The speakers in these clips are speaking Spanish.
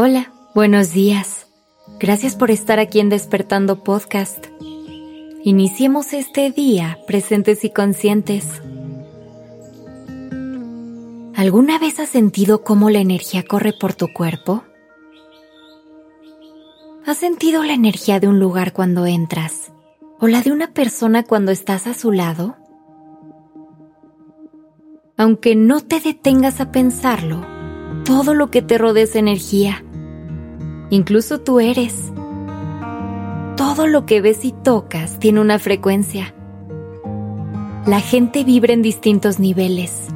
Hola, buenos días. Gracias por estar aquí en Despertando Podcast. Iniciemos este día presentes y conscientes. ¿Alguna vez has sentido cómo la energía corre por tu cuerpo? ¿Has sentido la energía de un lugar cuando entras o la de una persona cuando estás a su lado? Aunque no te detengas a pensarlo, todo lo que te rodea es energía. Incluso tú eres. Todo lo que ves y tocas tiene una frecuencia. La gente vibra en distintos niveles.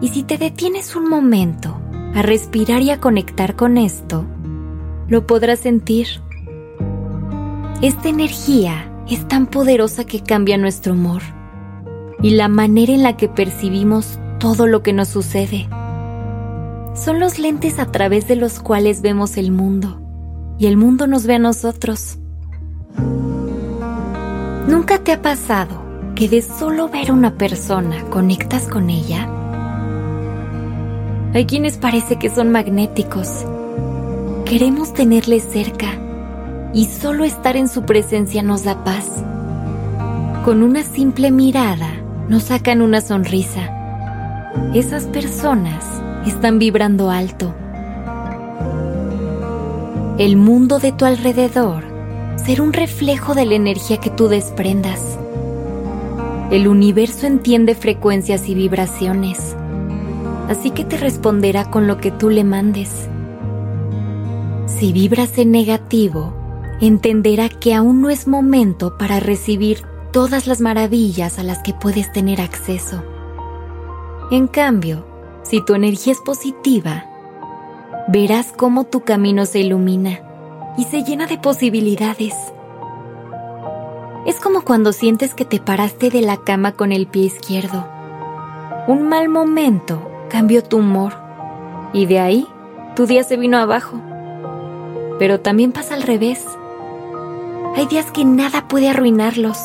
Y si te detienes un momento a respirar y a conectar con esto, lo podrás sentir. Esta energía es tan poderosa que cambia nuestro humor y la manera en la que percibimos todo lo que nos sucede son los lentes a través de los cuales vemos el mundo y el mundo nos ve a nosotros. ¿Nunca te ha pasado que de solo ver a una persona conectas con ella? Hay quienes parece que son magnéticos. Queremos tenerles cerca y solo estar en su presencia nos da paz. Con una simple mirada nos sacan una sonrisa. Esas personas están vibrando alto. El mundo de tu alrededor será un reflejo de la energía que tú desprendas. El universo entiende frecuencias y vibraciones, así que te responderá con lo que tú le mandes. Si vibras en negativo, entenderá que aún no es momento para recibir todas las maravillas a las que puedes tener acceso. En cambio, si tu energía es positiva, verás cómo tu camino se ilumina y se llena de posibilidades. Es como cuando sientes que te paraste de la cama con el pie izquierdo. Un mal momento cambió tu humor y de ahí tu día se vino abajo. Pero también pasa al revés. Hay días que nada puede arruinarlos.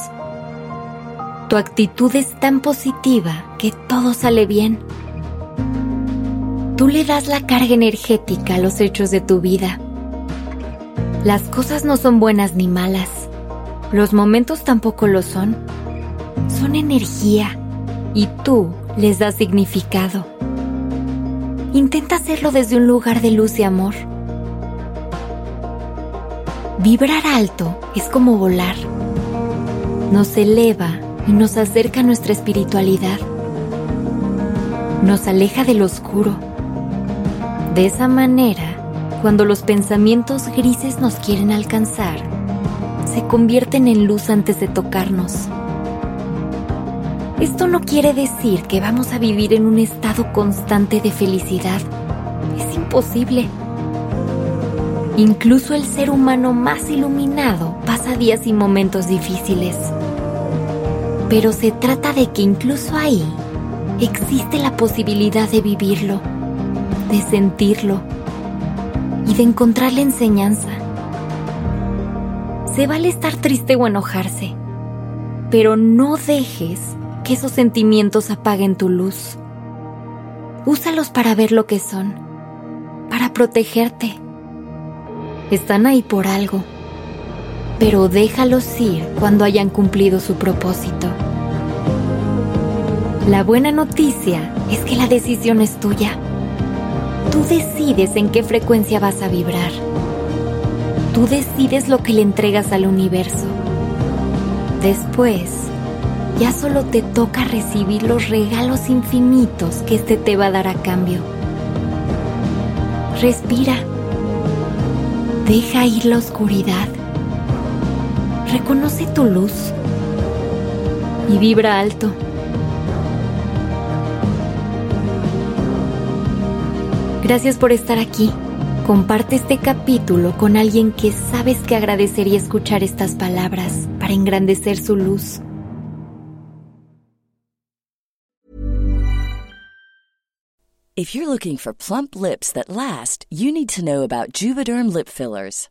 Tu actitud es tan positiva que todo sale bien Tú le das la carga energética a los hechos de tu vida. Las cosas no son buenas ni malas. Los momentos tampoco lo son. Son energía y tú les das significado. Intenta hacerlo desde un lugar de luz y amor. Vibrar alto es como volar. Nos eleva y nos acerca a nuestra espiritualidad. Nos aleja del oscuro de esa manera, cuando los pensamientos grises nos quieren alcanzar, se convierten en luz antes de tocarnos. Esto no quiere decir que vamos a vivir en un estado constante de felicidad. Es imposible. Incluso el ser humano más iluminado pasa días y momentos difíciles. Pero se trata de que incluso ahí existe la posibilidad de vivirlo de sentirlo y de encontrar la enseñanza. Se vale estar triste o enojarse, pero no dejes que esos sentimientos apaguen tu luz. Úsalos para ver lo que son, para protegerte. Están ahí por algo, pero déjalos ir cuando hayan cumplido su propósito. La buena noticia es que la decisión es tuya. Tú decides en qué frecuencia vas a vibrar. Tú decides lo que le entregas al universo. Después, ya solo te toca recibir los regalos infinitos que este te va a dar a cambio. Respira. Deja ir la oscuridad. Reconoce tu luz. Y vibra alto. Gracias por estar aquí. Comparte este capítulo con alguien que sabes que agradecería escuchar estas palabras para engrandecer su luz. If you're looking for plump lips that last, you need to know about Juvederm lip fillers.